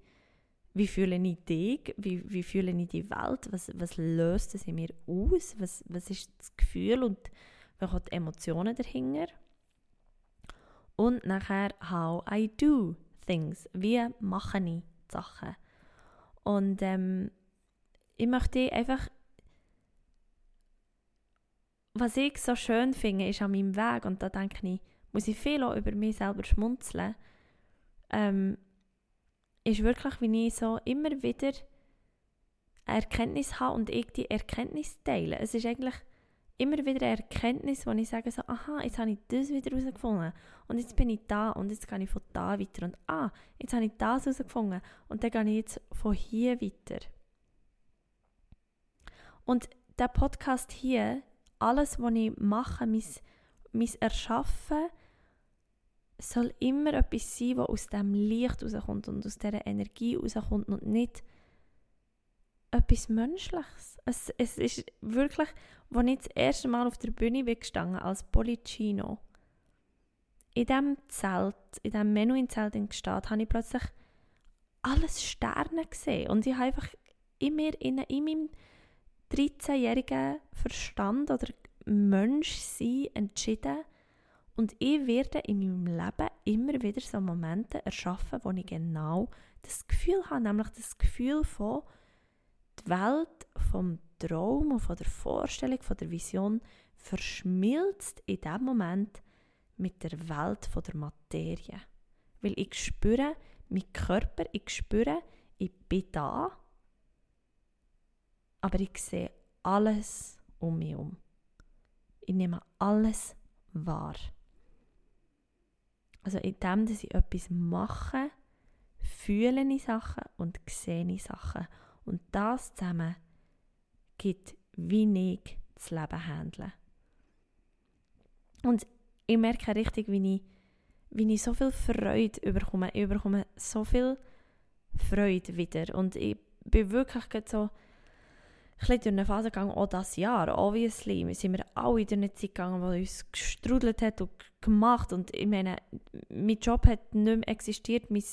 wie fühle ich dich, wie, wie fühle ich die Welt, was, was löst es in mir aus, was, was ist das Gefühl und welche Emotionen dahinter. Und nachher, how I do things, wie mache ich Sachen. Und ähm, ich möchte einfach, was ich so schön finde, ist an meinem Weg, und da denke ich, muss ich viel auch über mich selber schmunzeln, ähm, ist wirklich, wie ich so immer wieder eine Erkenntnis habe und ich die Erkenntnis teile. Es ist eigentlich immer wieder eine Erkenntnis, wo ich sage so, aha, jetzt habe ich das wieder herausgefunden und jetzt bin ich da und jetzt gehe ich von da weiter und ah, jetzt habe ich das herausgefunden und dann gehe ich jetzt von hier weiter. Und der Podcast hier, alles, was ich mache, mein, mein Erschaffen, soll immer etwas sein, was aus dem Licht rauskommt und aus dieser Energie rauskommt und nicht etwas Menschliches. Es, es ist wirklich, als ich das erste Mal auf der Bühne bin als Policino, in diesem Zelt, in diesem Menuhin-Zelt in Gstaad, habe ich plötzlich alles Sterne gesehen und ich habe einfach in mir, in, in meinem 13-jährigen Verstand oder Menschsein entschieden und ich werde in meinem Leben immer wieder so Momente erschaffen, wo ich genau das Gefühl habe, nämlich das Gefühl von die Welt vom Traum und von der Vorstellung, von der Vision verschmilzt in dem Moment mit der Welt von der Materie. Weil ich spüre, mein Körper, ich spüre, ich bin da, aber ich sehe alles um mich herum. Ich nehme alles wahr. Also in dem, dass ich etwas mache, fühle ich Sachen und sehe ich Sachen. Und das zusammen gibt, ich das Leben handle. Und ich merke richtig, wie ich, wie ich so viel Freude überkomme. Ich überkomme so viel Freude wieder. Und ich bin wirklich so ein durch eine Phase gegangen, auch dieses Jahr, obviously. Wir sind wir alle durch eine Zeit gegangen, die uns gestrudelt hat und gemacht. Und ich meine, mein Job hat nicht mehr existiert, mein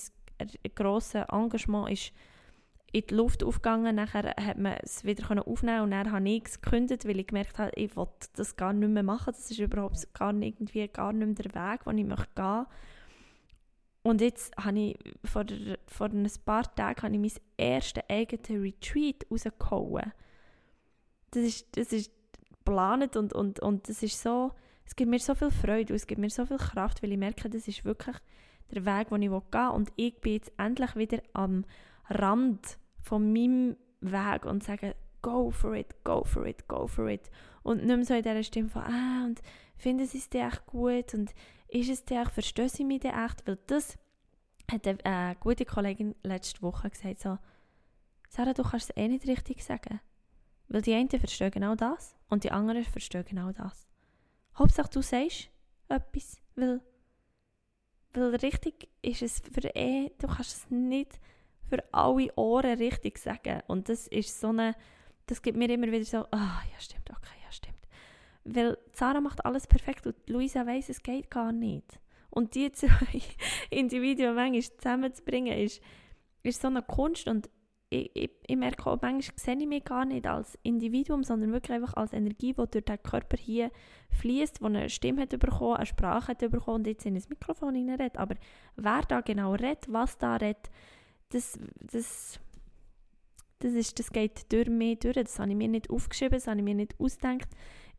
grosses Engagement ist in die Luft aufgegangen. Nachher hat man es wieder aufnehmen und dann habe ich es gekündigt, weil ich gemerkt habe, ich wollte das gar nicht mehr machen. Das ist überhaupt gar nicht, irgendwie gar nicht mehr der Weg, den ich möchte gehen Und jetzt habe ich, vor, vor ein paar Tagen habe ich mein erstes eigenes Retreat rausgehauen das ist, das ist geplant und, und, und das ist so, es gibt mir so viel Freude und es gibt mir so viel Kraft, weil ich merke, das ist wirklich der Weg, den ich gehen will. Und ich bin jetzt endlich wieder am Rand von meinem Weg und sage, go for it, go for it, go for it. Und nicht mehr so in dieser Stimme von, ah, und finden sie es dir echt gut und ist es dir echt, verstehen sie mich dir echt? Weil das hat eine äh, gute Kollegin letzte Woche gesagt, so, Sarah, du kannst es eh nicht richtig sagen. Weil die einen verstehen genau das und die anderen verstehen genau das. Hauptsache du sagst etwas, weil, weil richtig ist es für eh, du kannst es nicht für alle Ohren richtig sagen. Und das ist so eine, das gibt mir immer wieder so, ah, ja stimmt, okay, ja stimmt. Weil Sarah macht alles perfekt und Luisa weiß, es geht gar nicht. Und die zwei Individuen manchmal zusammenzubringen, ist, ist so eine Kunst und ich, ich, ich merke auch, manchmal sehe ich mich gar nicht als Individuum, sondern wirklich einfach als Energie, die durch den Körper hier fließt, die eine Stimme hat bekommen, eine Sprache hat bekommen und jetzt in ein Mikrofon redet. Aber wer da genau redet, was da redet, das, das, das, ist, das geht durch mich durch. Das habe ich mir nicht aufgeschrieben, das habe ich mir nicht ausgedacht.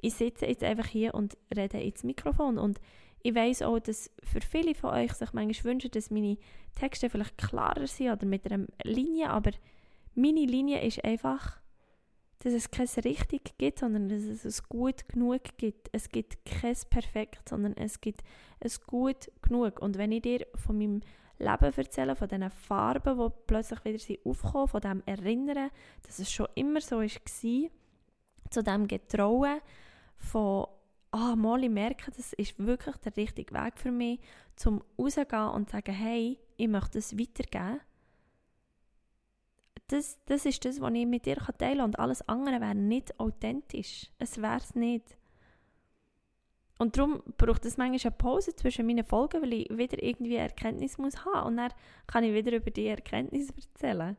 Ich sitze jetzt einfach hier und rede ins Mikrofon und ich weiß auch, dass für viele von euch sich manchmal wünschen, dass meine Texte vielleicht klarer sind oder mit einer Linie, aber meine Linie ist einfach, dass es kein richtig gibt, sondern dass es es gut genug gibt. Es gibt kein perfekt, sondern es gibt es gut genug. Und wenn ich dir von meinem Leben erzähle, von diesen Farben, die plötzlich wieder aufkommen, von dem Erinnern, dass es schon immer so war, zu dem Getrauen von ah, mal ich merke, das ist wirklich der richtige Weg für mich, zum rauszugehen und zu sagen, hey, ich möchte es weitergeben das, das ist das, was ich mit dir teilen kann. Und alles andere wäre nicht authentisch. Es wäre es nicht. Und darum braucht es manchmal eine Pause zwischen meinen Folgen, weil ich wieder irgendwie Erkenntnis muss haben. Und dann kann ich wieder über die Erkenntnis erzählen.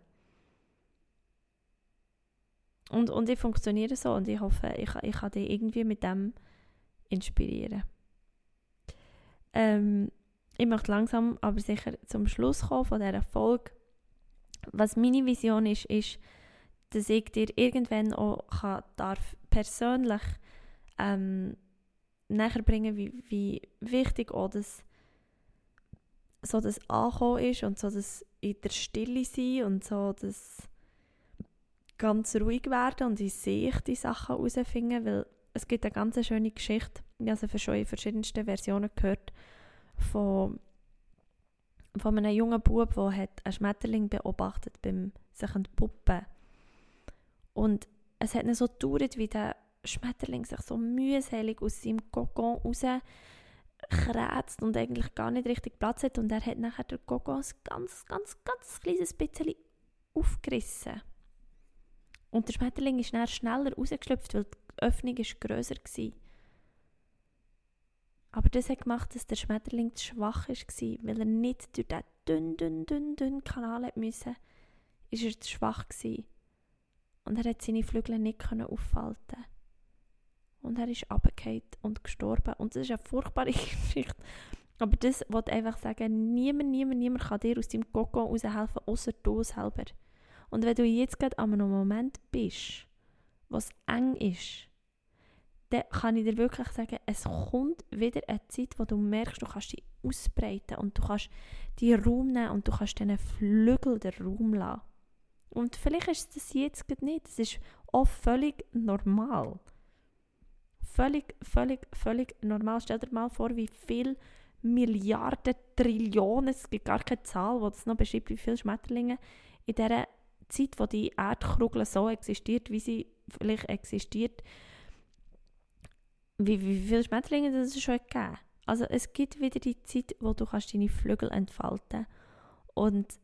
Und, und ich funktioniere so und ich hoffe, ich, ich kann dich irgendwie mit dem inspirieren. Ähm, ich möchte langsam aber sicher zum Schluss kommen von dieser Folge was meine Vision ist, ist, dass ich dir irgendwann auch kann, darf persönlich ähm, näher bringen, wie, wie wichtig auch das, so das Ankommen ist und so das in der Stille sein und so das ganz ruhig werden und in sich die Sachen herausfinden, weil es gibt eine ganz schöne Geschichte, ich habe sie schon in verschiedensten Versionen gehört, von von einem jungen Bub, der einen Schmetterling beobachtet beim sich entpuppen. Und es hat nicht so gedauert, wie der Schmetterling sich so mühselig aus seinem Kokon rauskrätzt und eigentlich gar nicht richtig Platz hat. Und er hat nachher den Kokon ein ganz, ganz, ganz kleines bisschen aufgerissen. Und der Schmetterling ist schneller rausgeschlüpft, weil die Öffnung ist grösser war. Aber das hat gemacht, dass der Schmetterling zu schwach war, weil er nicht durch diesen dünn, dünn, dünn, dünn Kanal musste, ist er zu schwach gewesen. und er hat seine Flügel nicht können aufhalten und er ist abgefallen und gestorben und das ist eine furchtbare Geschichte. Aber das wollte einfach sagen, niemand, niemand, niemand kann dir aus deinem Koko raushelfen, außer du selber. Und wenn du jetzt gerade an einem Moment bist, was eng ist, dann kann ich dir wirklich sagen, es kommt wieder eine Zeit, wo du merkst, du kannst dich ausbreiten und du kannst die Raum nehmen und du kannst diesen Flügel den Raum lassen. Und vielleicht ist das jetzt nicht. Das ist auch völlig normal. Völlig, völlig, völlig normal. Stell dir mal vor, wie viele Milliarden, Trillionen, es gibt gar keine Zahl, die das noch beschreibt, wie viele Schmetterlinge in dieser Zeit, wo die Erdkugel so existiert, wie sie vielleicht existiert, wie, wie viele Schmetterlinge das es schon gegeben Also es gibt wieder die Zeit, wo du kannst deine Flügel entfalten Und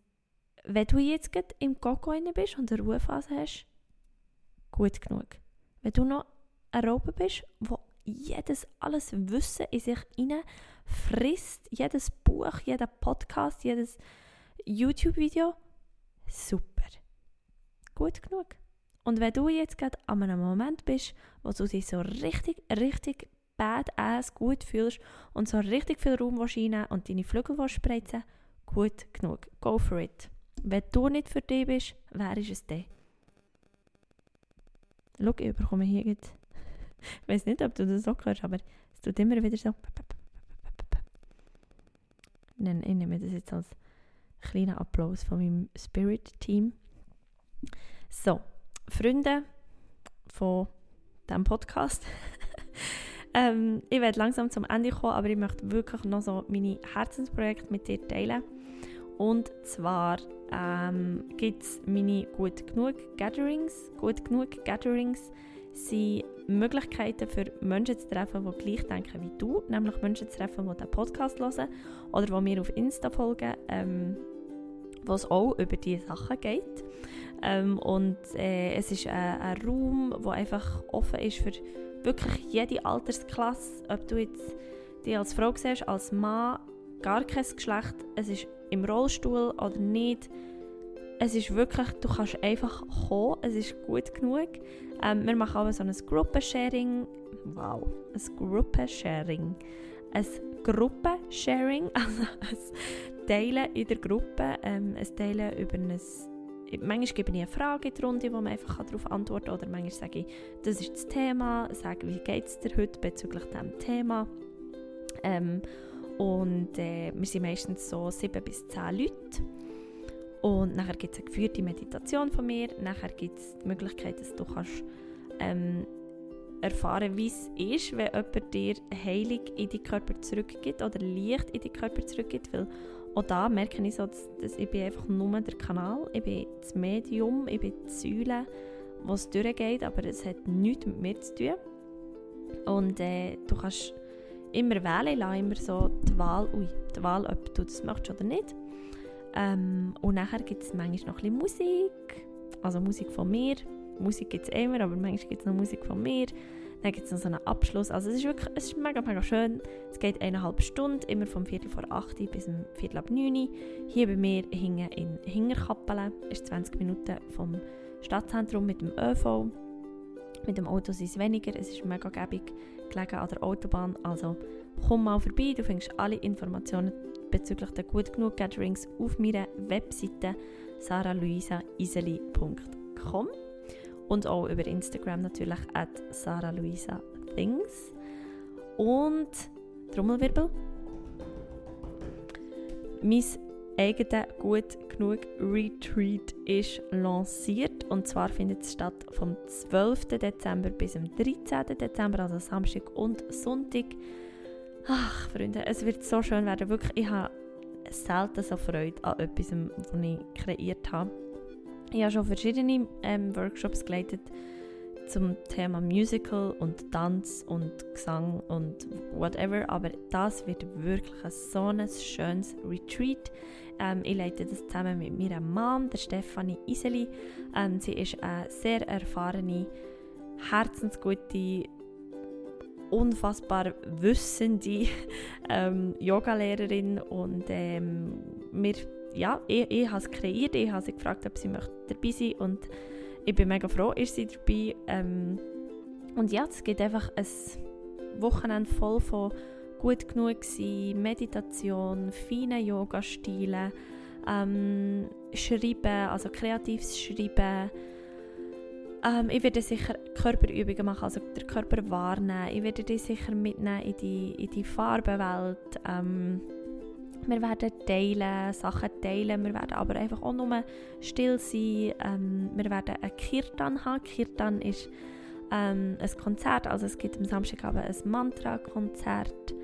wenn du jetzt gerade im Koko bist und eine Ruhephase hast, gut genug. Wenn du noch ein Raupe bist, wo jedes, alles Wissen in sich hinein frisst, jedes Buch, jeder Podcast, jedes YouTube-Video, super. Gut genug. Und wenn du jetzt gerade an einem Moment bist, wo du dich so richtig, richtig badass gut fühlst und so richtig viel Raum reinnehmen und deine Flügel spreizen gut genug. Go for it. Wenn du nicht für dich bist, wer ist es denn? Schau, ich bekomme hier jetzt. Ich weiß nicht, ob du das auch hörst, aber es tut immer wieder so. Ich nehme das jetzt als kleinen Applaus von meinem Spirit-Team. So, Freunde von diesem Podcast. ähm, ich werde langsam zum Ende kommen, aber ich möchte wirklich noch so meine Herzensprojekte mit dir teilen. Und zwar ähm, gibt es meine Gut Genug Gatherings. Gut Genug Gatherings sind Möglichkeiten für Menschen zu treffen, die gleich denken wie du, nämlich Menschen zu treffen, die den Podcast hören oder die mir auf Insta folgen, ähm, wo es auch über diese Sachen geht. Ähm, und äh, es ist ein, ein Raum, der einfach offen ist für wirklich jede Altersklasse, ob du jetzt dich als Frau siehst, als Mann, gar kein Geschlecht, es ist im Rollstuhl oder nicht. Es ist wirklich, du kannst einfach kommen, es ist gut genug. Ähm, wir machen auch so ein Gruppensharing. Wow, ein Gruppensharing. Ein Gruppensharing, also ein Teilen in der Gruppe, ähm, ein Teilen über ein manchmal gebe ich eine Frage in die Runde, wo man einfach darauf antworten kann. Oder manchmal sage ich, das ist das Thema, sage, wie geht es dir heute bezüglich diesem Thema. Ähm, und äh, wir sind meistens so sieben bis zehn Leute. Und nachher gibt es eine geführte Meditation von mir. Nachher gibt es die Möglichkeit, dass du kannst, ähm, erfahren wie es ist, wenn jemand dir Heilung in deinen Körper zurückgibt oder Licht in deinen Körper zurückgibt. Weil auch da merke ich so, dass, dass ich bin einfach nur der Kanal, ich bin das Medium, ich bin die Säule, wo es durchgeht, aber es hat nichts mit mir zu tun. Und äh, du kannst immer wählen, lasse immer so die Wahl, ui, die Wahl, ob du das möchtest oder nicht. Ähm, und nachher gibt es manchmal noch ein bisschen Musik, also Musik von mir. Musik gibt es immer, aber manchmal gibt es noch Musik von mir. Dann gibt es noch so einen Abschluss. Also es ist wirklich es ist mega, mega schön. Es geht eineinhalb Stunden, immer vom Viertel vor 8 bis um Viertel ab 9 Hier bei mir hingen in Hingerkappelen. ist 20 Minuten vom Stadtzentrum mit dem ÖV. Mit dem Auto sind es weniger. Es ist mega gäbig gelegen an der Autobahn. Also komm mal vorbei. Du findest alle Informationen bezüglich der gut genug Gatherings auf meiner Webseite saraluisaiseli.com und auch über Instagram natürlich at saraluisa.things. Und Trommelwirbel. Mein eigenes gut genug Retreat ist lanciert und zwar findet es statt vom 12. Dezember bis zum 13. Dezember, also Samstag und Sonntag. Ach, Freunde, es wird so schön werden. Wirklich, ich habe selten so Freude an etwas, was ich kreiert habe. Ich habe schon verschiedene ähm, Workshops geleitet zum Thema Musical und Tanz und Gesang und whatever, aber das wird wirklich ein so ein schönes Retreat. Ähm, ich leite das zusammen mit meiner Mom, der Stefanie Iseli. Ähm, sie ist eine sehr erfahrene, herzensgute, unfassbar wissende ähm, Yogalehrerin und ähm, wir ja, ich, ich habe es kreiert, ich habe sie gefragt, ob sie möchte dabei sein und ich bin mega froh, ist sie dabei. Ähm, und ja, es gibt einfach ein Wochenende voll von gut genug sein, Meditation, feine Yoga-Stile, ähm, Schreiben, also kreatives Schreiben. Ähm, ich werde sicher Körperübungen machen, also den Körper wahrnehmen. Ich werde dich sicher mitnehmen in die, in die Farbenwelt. Ähm, wir werden teilen, Sachen teilen, wir werden aber einfach auch nur still sein. Ähm, wir werden ein Kirtan haben. Kirtan ist ähm, ein Konzert, also es gibt am Samstagabend ein Mantra-Konzert,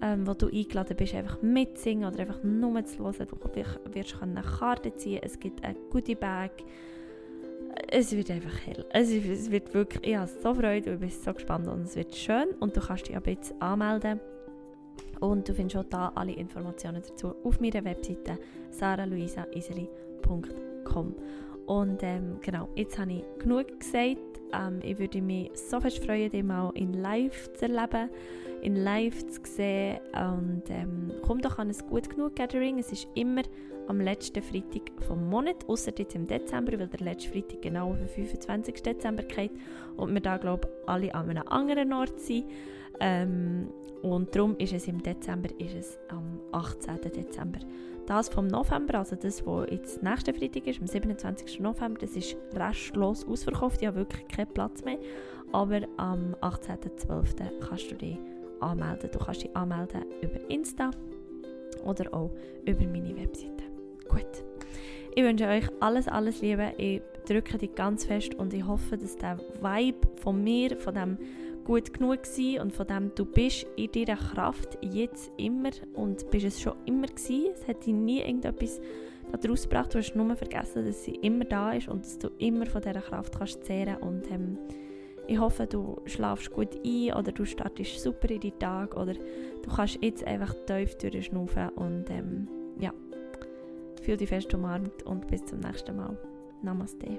ähm, wo du eingeladen bist, einfach mitsingen oder einfach nur zu hören. Du wirst eine Karte ziehen, es gibt ein Goodie-Bag. Es wird einfach hell. Es, wird wirklich, ich habe so Freude und ich bin so gespannt und es wird schön und du kannst dich aber jetzt anmelden und du findest auch da alle Informationen dazu auf meiner Webseite saraluisaiseli.com. Und ähm, genau, jetzt habe ich genug gesagt. Ähm, ich würde mich so fest freuen, dich mal in live zu erleben, in live zu sehen. Und ähm, komm doch an ein gut genug Gathering. Es ist immer am letzten Freitag vom Monat, außer jetzt im Dezember, weil der letzte Freitag genau auf den 25. Dezember geht und wir da glaube ich alle an einem anderen Ort sind. Ähm, und darum ist es im Dezember, ist es am 18. Dezember. Das vom November, also das, was jetzt nächste Freitag ist, am 27. November, das ist restlos ausverkauft, ich habe wirklich keinen Platz mehr. Aber am 18.12. kannst du dich anmelden. Du kannst dich anmelden über Insta oder auch über meine Webseite. Gut. Ich wünsche euch alles, alles Liebe. Ich drücke dich ganz fest und ich hoffe, dass der Vibe von mir, von dem gut genug sein und von dem du bist in deiner Kraft jetzt immer und bist es schon immer gewesen. Es hat dich nie irgendetwas daraus gebracht. Du hast nur vergessen, dass sie immer da ist und dass du immer von dieser Kraft kannst zehren und ähm, ich hoffe, du schlafst gut ein oder du startest super in deinen Tag oder du kannst jetzt einfach tief durchschnaufen und ähm, ja, fühl dich fest umarmt und bis zum nächsten Mal. Namaste.